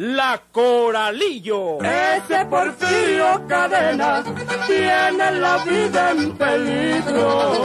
La Coralillo. Ese Porfirio Cadena tiene la vida en peligro.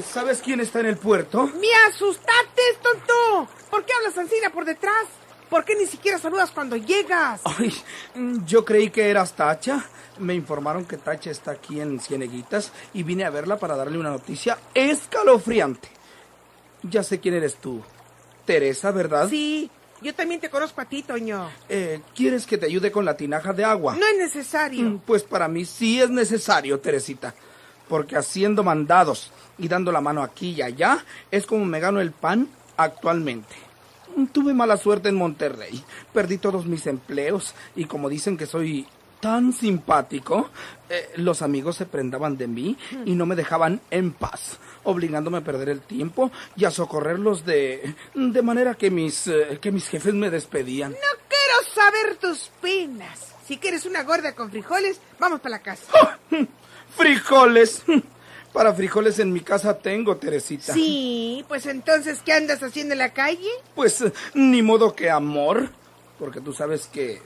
¿Sabes quién está en el puerto? ¡Me asustaste, tonto! ¿Por qué hablas Ancina por detrás? ¿Por qué ni siquiera saludas cuando llegas? Ay, yo creí que eras Tacha. Me informaron que Tacha está aquí en Cieneguitas y vine a verla para darle una noticia escalofriante. Ya sé quién eres tú. Teresa, ¿verdad? Sí, yo también te conozco a ti, Toño. Eh, ¿Quieres que te ayude con la tinaja de agua? No es necesario. Mm, Pues para mí sí es necesario, Teresita. Porque haciendo mandados y dando la mano aquí y allá es como me gano el pan actualmente. Tuve mala suerte en Monterrey. Perdí todos mis empleos y como dicen que soy tan simpático, eh, los amigos se prendaban de mí y no me dejaban en paz, obligándome a perder el tiempo y a socorrerlos de de manera que mis eh, que mis jefes me despedían. No quiero saber tus penas. Si quieres una gorda con frijoles, vamos para la casa. Frijoles. Para frijoles en mi casa tengo, Teresita. Sí, pues entonces, ¿qué andas haciendo en la calle? Pues ni modo que amor, porque tú sabes que,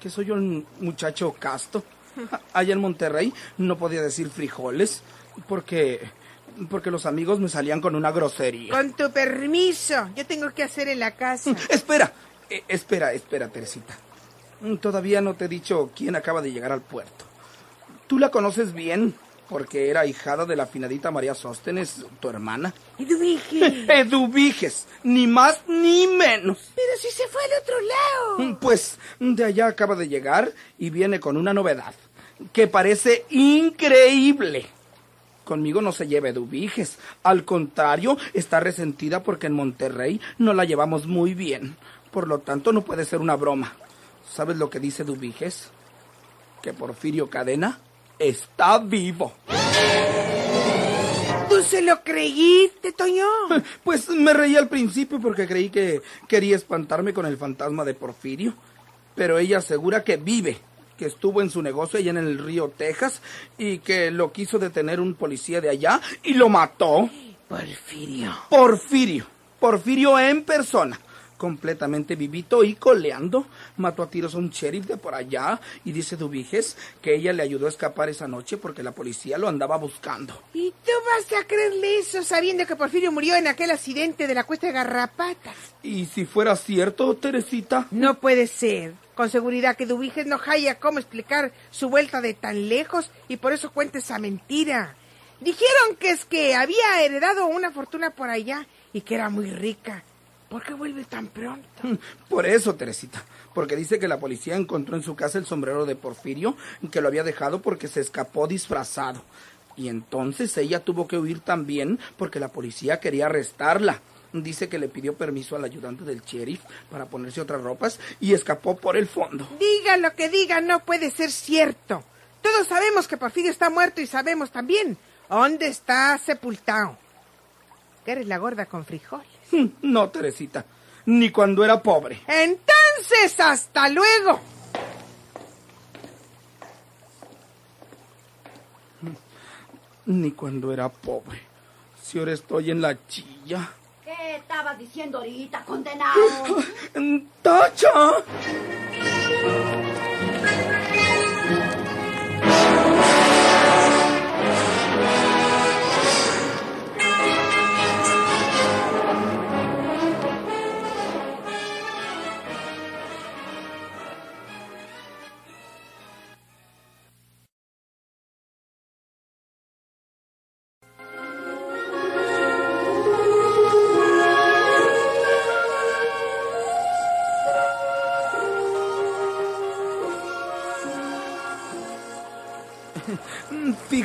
que soy un muchacho casto. Allá en Monterrey no podía decir frijoles porque, porque los amigos me salían con una grosería. Con tu permiso, yo tengo que hacer en la casa. Espera, eh, espera, espera, Teresita. Todavía no te he dicho quién acaba de llegar al puerto. ¿Tú la conoces bien? Porque era hijada de la finadita María Sóstenes, tu hermana. Eduige. Eduviges, ni más ni menos. Pero si se fue al otro lado. Pues de allá acaba de llegar y viene con una novedad que parece increíble. Conmigo no se lleva Eduviges. Al contrario, está resentida porque en Monterrey no la llevamos muy bien. Por lo tanto, no puede ser una broma. ¿Sabes lo que dice Eduviges? Que Porfirio Cadena está vivo. ¿Tú se lo creíste, Toño? Pues me reí al principio porque creí que quería espantarme con el fantasma de Porfirio. Pero ella asegura que vive, que estuvo en su negocio allá en el río Texas y que lo quiso detener un policía de allá y lo mató. Porfirio. Porfirio. Porfirio en persona. Completamente vivito y coleando. Mató a tiros a un sheriff de por allá y dice Dubiges que ella le ayudó a escapar esa noche porque la policía lo andaba buscando. ¿Y tú vas a creerle eso sabiendo que Porfirio murió en aquel accidente de la cuesta de Garrapatas? Y si fuera cierto, Teresita. No puede ser. Con seguridad que Dubiges no haya cómo explicar su vuelta de tan lejos y por eso cuenta esa mentira. Dijeron que es que había heredado una fortuna por allá y que era muy rica. ¿Por qué vuelve tan pronto? Por eso, Teresita. Porque dice que la policía encontró en su casa el sombrero de Porfirio que lo había dejado porque se escapó disfrazado. Y entonces ella tuvo que huir también porque la policía quería arrestarla. Dice que le pidió permiso al ayudante del sheriff para ponerse otras ropas y escapó por el fondo. Diga lo que diga, no puede ser cierto. Todos sabemos que Porfirio está muerto y sabemos también dónde está sepultado. Que eres la gorda con frijoles. No, Teresita. Ni cuando era pobre. Entonces, hasta luego. Ni cuando era pobre. Si ahora estoy en la chilla. ¿Qué estabas diciendo ahorita, condenado? ¡Tacha!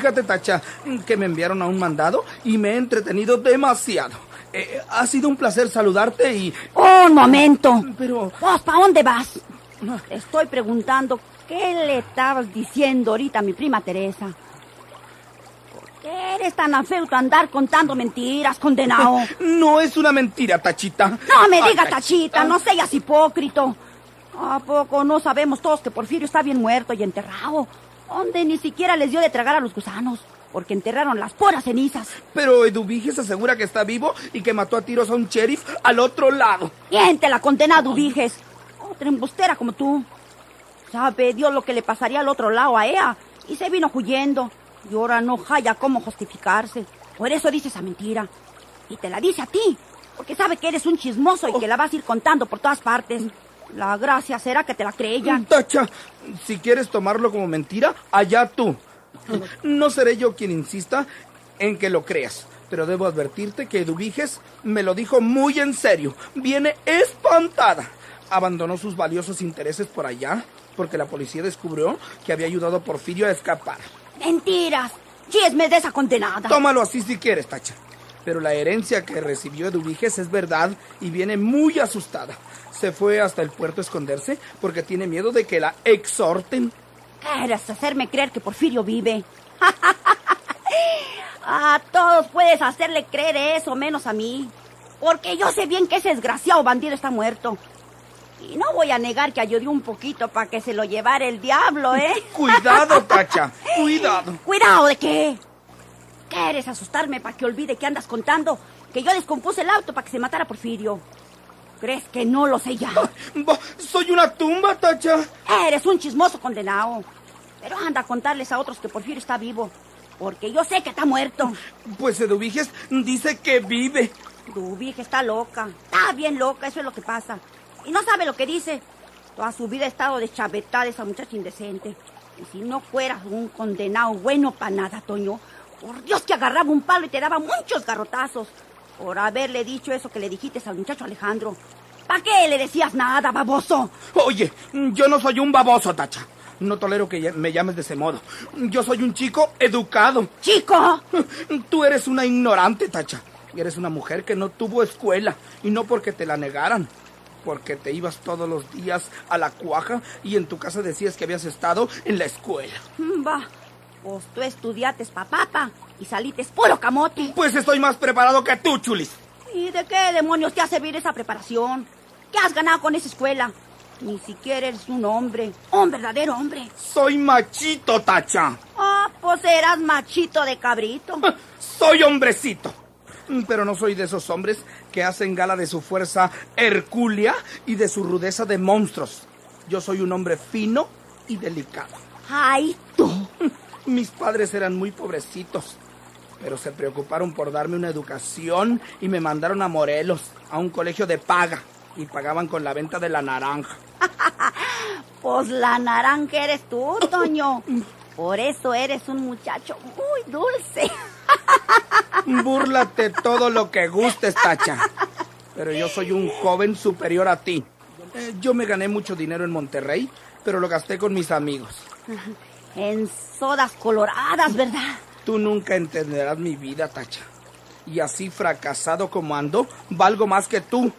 Fíjate, Tacha, que me enviaron a un mandado y me he entretenido demasiado. Eh, ha sido un placer saludarte y... Un momento. Pero... ¿Vos para dónde vas? Te estoy preguntando qué le estabas diciendo ahorita a mi prima Teresa. ¿Por qué eres tan afeuto a andar contando mentiras, condenado? No es una mentira, Tachita. No me digas, tachita, no seas hipócrito. ¿A poco no sabemos todos que Porfirio está bien muerto y enterrado? Donde ni siquiera les dio de tragar a los gusanos, porque enterraron las puras cenizas. Pero Eduviges asegura que está vivo y que mató a tiros a un sheriff al otro lado. ¿Quién te la condena, Dubiges? Otra embustera como tú. Sabe Dios lo que le pasaría al otro lado a ella. Y se vino huyendo. Y ahora no haya cómo justificarse. Por eso dice esa mentira. Y te la dice a ti. Porque sabe que eres un chismoso y que la vas a ir contando por todas partes. La gracia será que te la creyan. Tacha, si quieres tomarlo como mentira, allá tú. No seré yo quien insista en que lo creas, pero debo advertirte que Eduviges me lo dijo muy en serio. Viene espantada. Abandonó sus valiosos intereses por allá porque la policía descubrió que había ayudado a Porfirio a escapar. Mentiras. Chismes de esa condenada. Tómalo así si quieres, Tacha. Pero la herencia que recibió Eduviges es verdad y viene muy asustada. Se fue hasta el puerto a esconderse porque tiene miedo de que la exhorten. Quieres hacerme creer que Porfirio vive. a todos puedes hacerle creer eso, menos a mí. Porque yo sé bien que ese desgraciado bandido está muerto. Y no voy a negar que ayudé un poquito para que se lo llevara el diablo, ¿eh? Cuidado, Tacha, cuidado. ¿Cuidado de qué? ¿Quieres asustarme para que olvide que andas contando? Que yo descompuse el auto para que se matara Porfirio. ¿Crees que no lo sé ya? Soy una tumba, Tacha. Eres un chismoso condenado. Pero anda a contarles a otros que Porfirio está vivo. Porque yo sé que está muerto. Pues Eduviges dice que vive. Vieja está loca. Está bien loca, eso es lo que pasa. Y no sabe lo que dice. Toda su vida ha estado deschavetada esa muchacha indecente. Y si no fueras un condenado bueno para nada, Toño, por Dios que agarraba un palo y te daba muchos garrotazos. Por haberle dicho eso que le dijiste al muchacho Alejandro. ¿Para qué le decías nada, baboso? Oye, yo no soy un baboso, Tacha. No tolero que me llames de ese modo. Yo soy un chico educado. ¡Chico! Tú eres una ignorante, Tacha. Y eres una mujer que no tuvo escuela. Y no porque te la negaran. Porque te ibas todos los días a la cuaja y en tu casa decías que habías estado en la escuela. Va, pues tú estudiates papapa y salites puro camote. Pues estoy más preparado que tú, Chulis. ¿Y de qué demonios te ha servido esa preparación? ¿Qué has ganado con esa escuela? Ni siquiera eres un hombre, un verdadero hombre. Soy machito, Tacha. Ah, pues eras machito de cabrito. Soy hombrecito. Pero no soy de esos hombres que hacen gala de su fuerza hercúlea y de su rudeza de monstruos. Yo soy un hombre fino y delicado. Ay, tú. Mis padres eran muy pobrecitos, pero se preocuparon por darme una educación y me mandaron a Morelos, a un colegio de paga, y pagaban con la venta de la naranja. Pues la naranja eres tú, Toño. Por eso eres un muchacho muy dulce. Búrlate todo lo que gustes, Tacha. Pero yo soy un joven superior a ti. Eh, Yo me gané mucho dinero en Monterrey, pero lo gasté con mis amigos. En sodas coloradas, ¿verdad? Tú nunca entenderás mi vida, Tacha. Y así fracasado como ando, valgo más que tú.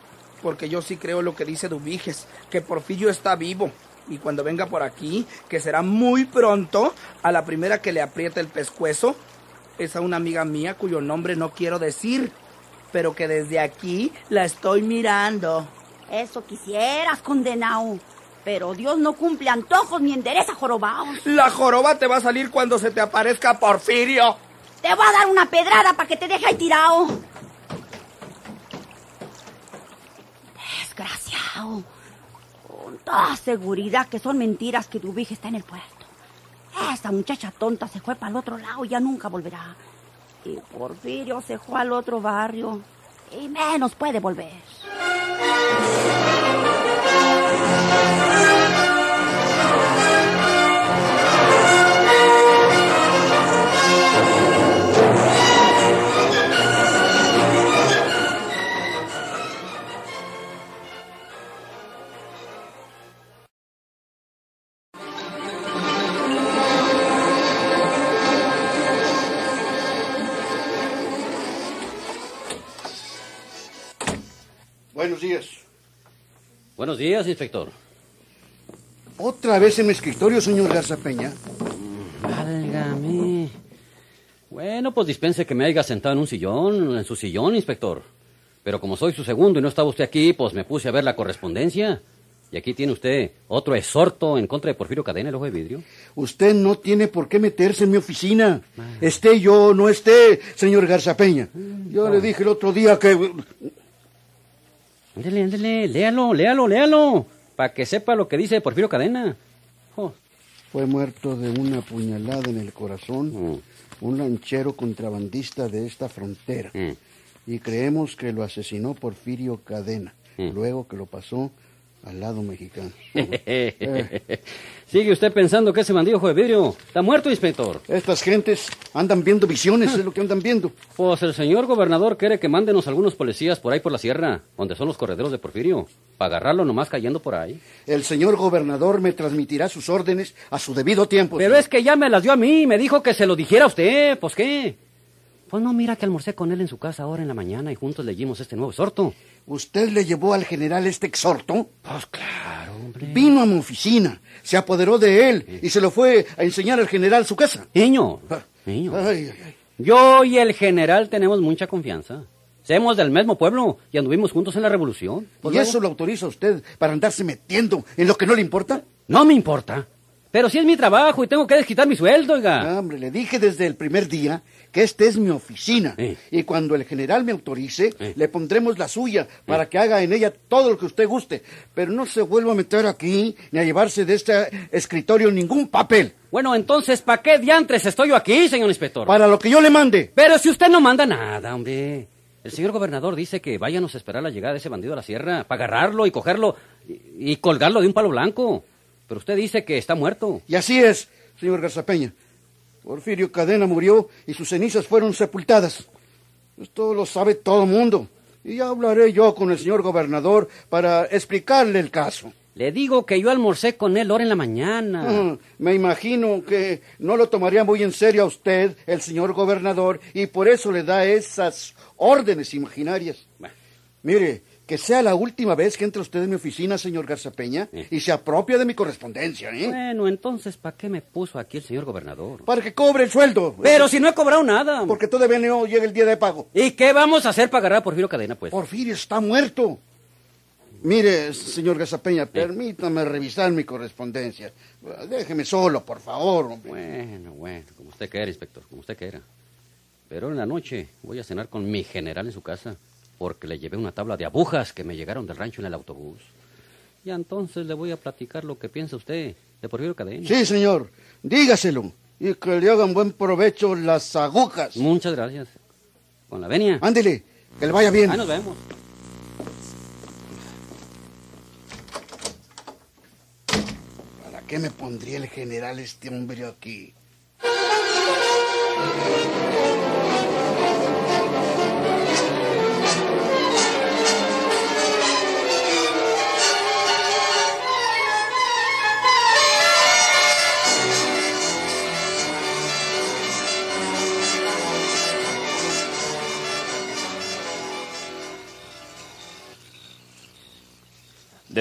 Porque yo sí creo lo que dice Dubiges, que Porfirio está vivo. Y cuando venga por aquí, que será muy pronto, a la primera que le apriete el pescuezo, es a una amiga mía cuyo nombre no quiero decir, pero que desde aquí la estoy mirando. Eso quisieras, condenado. Pero Dios no cumple antojos ni endereza jorobaos. La joroba te va a salir cuando se te aparezca Porfirio. Te voy a dar una pedrada para que te deje ahí tirado. Desgraciado. Con toda seguridad que son mentiras que tu vieja está en el puerto. Esa muchacha tonta se fue para el otro lado y ya nunca volverá. Y Porfirio se fue al otro barrio. Y menos puede volver. Buenos días, inspector. ¿Otra vez en mi escritorio, señor Garza Peña? Válgame. Bueno, pues dispense que me haya sentado en un sillón, en su sillón, inspector. Pero como soy su segundo y no estaba usted aquí, pues me puse a ver la correspondencia. Y aquí tiene usted otro exhorto en contra de Porfirio Cadena, el ojo de vidrio. Usted no tiene por qué meterse en mi oficina. Esté yo o no esté, señor Garza Peña. Yo le dije el otro día que... Ándele, ándele, léalo, léalo, léalo. Para que sepa lo que dice Porfirio Cadena. Oh, Fue muerto de una puñalada en el corazón Mm. un lanchero contrabandista de esta frontera. mm. Y creemos que lo asesinó Porfirio Cadena, Mm. luego que lo pasó al lado mexicano. Sigue usted pensando que ese bandido de vidrio está muerto, inspector. Estas gentes andan viendo visiones, es lo que andan viendo. Pues el señor gobernador quiere que mándenos algunos policías por ahí por la sierra, donde son los correderos de Porfirio, para agarrarlo nomás cayendo por ahí. El señor gobernador me transmitirá sus órdenes a su debido tiempo. Pero es que ya me las dio a mí, me dijo que se lo dijera a usted, pues qué. Pues no, mira que almorcé con él en su casa ahora en la mañana y juntos leímos este nuevo exhorto. ¿Usted le llevó al general este exhorto? Pues claro, hombre. Vino a mi oficina, se apoderó de él y se lo fue a enseñar al general su casa. Niño, Ah. niño. Ay, ay, ay. Yo y el general tenemos mucha confianza. Somos del mismo pueblo y anduvimos juntos en la revolución. Pues ¿Y luego- eso lo autoriza usted para andarse metiendo en lo que no le importa? No me importa. Pero si es mi trabajo y tengo que desquitar mi sueldo, oiga. Ah, hombre, le dije desde el primer día que esta es mi oficina. Eh. Y cuando el general me autorice, Eh. le pondremos la suya para que haga en ella todo lo que usted guste. Pero no se vuelva a meter aquí ni a llevarse de este escritorio ningún papel. Bueno, entonces, ¿para qué diantres estoy yo aquí, señor inspector? Para lo que yo le mande. Pero si usted no manda nada, hombre. El señor gobernador dice que váyanos a esperar la llegada de ese bandido a la sierra para agarrarlo y cogerlo y, y colgarlo de un palo blanco. Pero usted dice que está muerto. Y así es, señor Garzapeña. Porfirio Cadena murió y sus cenizas fueron sepultadas. Esto lo sabe todo el mundo. Y ya hablaré yo con el señor gobernador para explicarle el caso. Le digo que yo almorcé con él ahora en la mañana. Ah, me imagino que no lo tomaría muy en serio a usted, el señor gobernador, y por eso le da esas órdenes imaginarias. Mire, que sea la última vez que entre usted en mi oficina, señor Garzapeña, Eh. y se apropia de mi correspondencia, ¿eh? Bueno, entonces, ¿para qué me puso aquí el señor gobernador? Para que cobre el sueldo. Pero si no he cobrado nada. Porque todavía no llega el día de pago. ¿Y qué vamos a hacer para agarrar a Porfirio Cadena, pues? Porfirio está muerto. Mire, señor Gazapeña, permítame revisar mi correspondencia. Déjeme solo, por favor. hombre. Bueno, bueno, como usted quiera, inspector, como usted quiera. Pero en la noche voy a cenar con mi general en su casa, porque le llevé una tabla de agujas que me llegaron del rancho en el autobús. Y entonces le voy a platicar lo que piensa usted de Porfirio Cadena. Sí, señor, dígaselo. Y que le hagan buen provecho las agujas. Muchas gracias. Con la venia. Ándele, que le vaya bien. Ahí nos vemos. ¿Para qué me pondría el general este hombre aquí?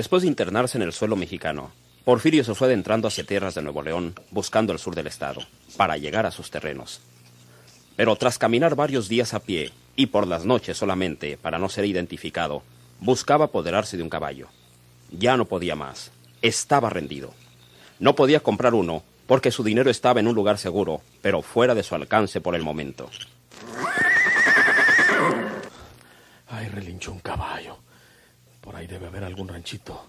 Después de internarse en el suelo mexicano, Porfirio se fue adentrando hacia tierras de Nuevo León, buscando el sur del estado, para llegar a sus terrenos. Pero tras caminar varios días a pie, y por las noches solamente, para no ser identificado, buscaba apoderarse de un caballo. Ya no podía más. Estaba rendido. No podía comprar uno, porque su dinero estaba en un lugar seguro, pero fuera de su alcance por el momento. Ay, relinchó un caballo. Por ahí debe haber algún ranchito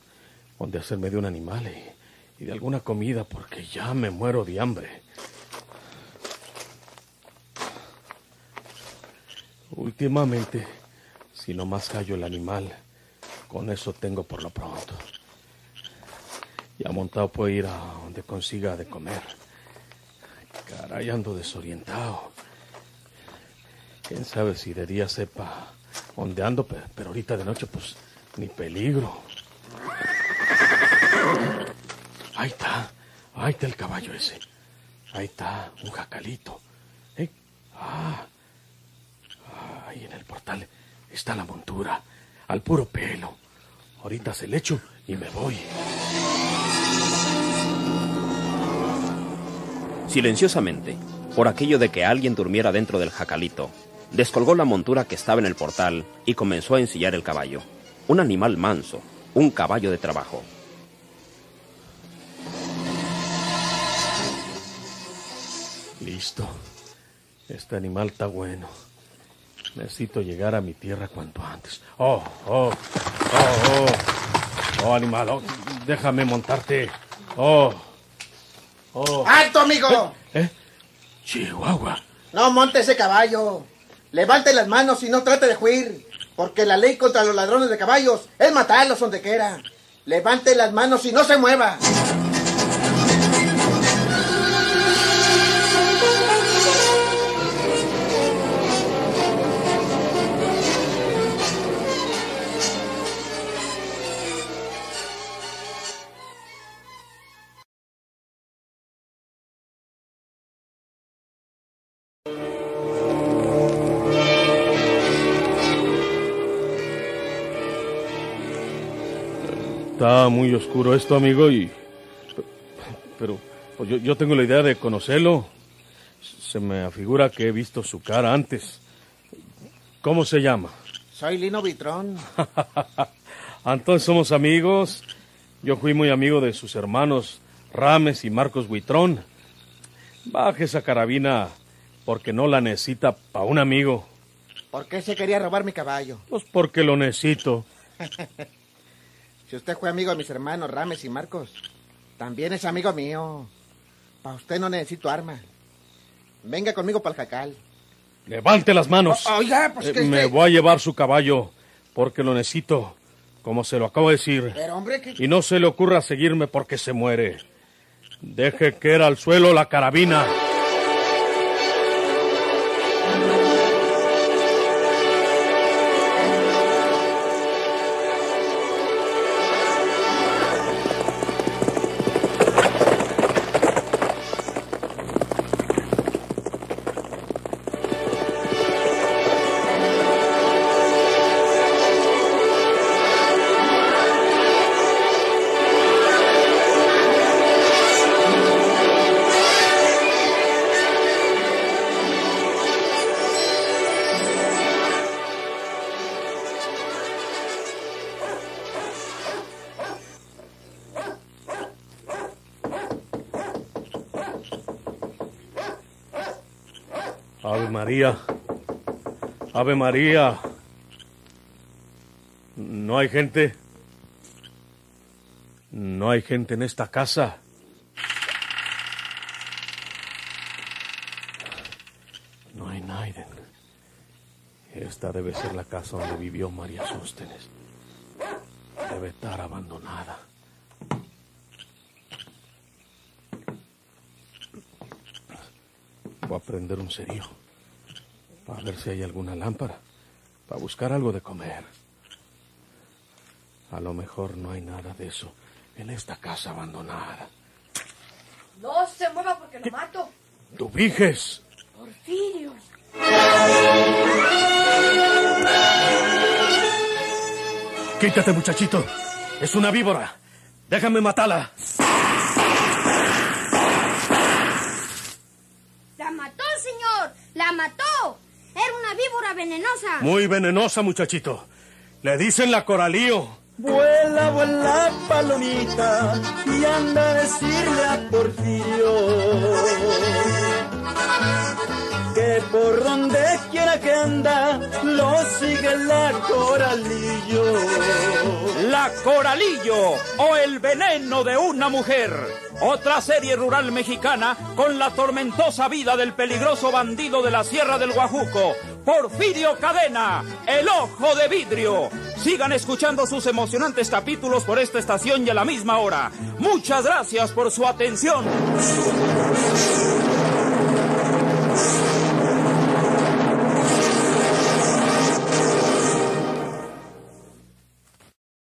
donde hacerme de un animal y, de alguna comida porque ya me muero de hambre. Últimamente, si no más hallo el animal, con eso tengo por lo pronto. Ya montado puedo ir a donde consiga de comer. Caray, ando desorientado. Quién sabe si de día sepa dónde ando, pe- pero ahorita de noche, pues, ni peligro. Ahí está, ahí está el caballo ese. Ahí está, un jacalito. ¿Eh? Ah, ahí en el portal está la montura. al puro pelo. Ahorita se le echo y me voy. Silenciosamente, por aquello de que alguien durmiera dentro del jacalito, descolgó la montura que estaba en el portal y comenzó a ensillar el caballo. Un animal manso, un caballo de trabajo. Listo. Este animal está bueno. Necesito llegar a mi tierra cuanto antes. Oh, oh, oh, oh. Oh, animal, oh, déjame montarte. Oh, oh. ¡Alto, amigo! ¿Eh? Chihuahua. No monte ese caballo. Levante las manos y no trate de huir. Porque la ley contra los ladrones de caballos es matarlos donde quiera. Levante las manos y no se mueva. Está muy oscuro esto, amigo, y... Pero pues yo, yo tengo la idea de conocerlo. Se me afigura que he visto su cara antes. ¿Cómo se llama? Soy Lino Vitrón. Entonces somos amigos. Yo fui muy amigo de sus hermanos Rames y Marcos Buitrón. Baje esa carabina porque no la necesita para un amigo. ¿Por qué se quería robar mi caballo? Pues porque lo necesito. Si usted fue amigo de mis hermanos Rames y Marcos, también es amigo mío. Para usted no necesito arma. Venga conmigo para el jacal. Levante las manos. O- oiga, pues Eh, que Me este- voy a llevar su caballo porque lo necesito, como se lo acabo de decir. Pero hombre, que... Y no se le ocurra seguirme porque se muere. Deje que era al suelo la carabina. Ave María. Ave María. No hay gente. No hay gente en esta casa. No hay nadie. Esta debe ser la casa donde vivió María Sóstenes. Debe estar abandonada. A prender un cerillo. Para ver si hay alguna lámpara. Para buscar algo de comer. A lo mejor no hay nada de eso en esta casa abandonada. No se mueva porque lo mato. ¡Dubiges! Porfirio. Quítate, muchachito. Es una víbora. Déjame matarla. La mató, señor. La mató. Era una víbora venenosa. Muy venenosa, muchachito. Le dicen la coralío. Vuela, vuela, palomita, y anda a decirle a Porfirio que por donde quiera que anda, lo sigue la coralillo. La Coralillo o el veneno de una mujer. Otra serie rural mexicana con la tormentosa vida del peligroso bandido de la Sierra del Guajuco, Porfirio Cadena, el ojo de vidrio. Sigan escuchando sus emocionantes capítulos por esta estación y a la misma hora. Muchas gracias por su atención.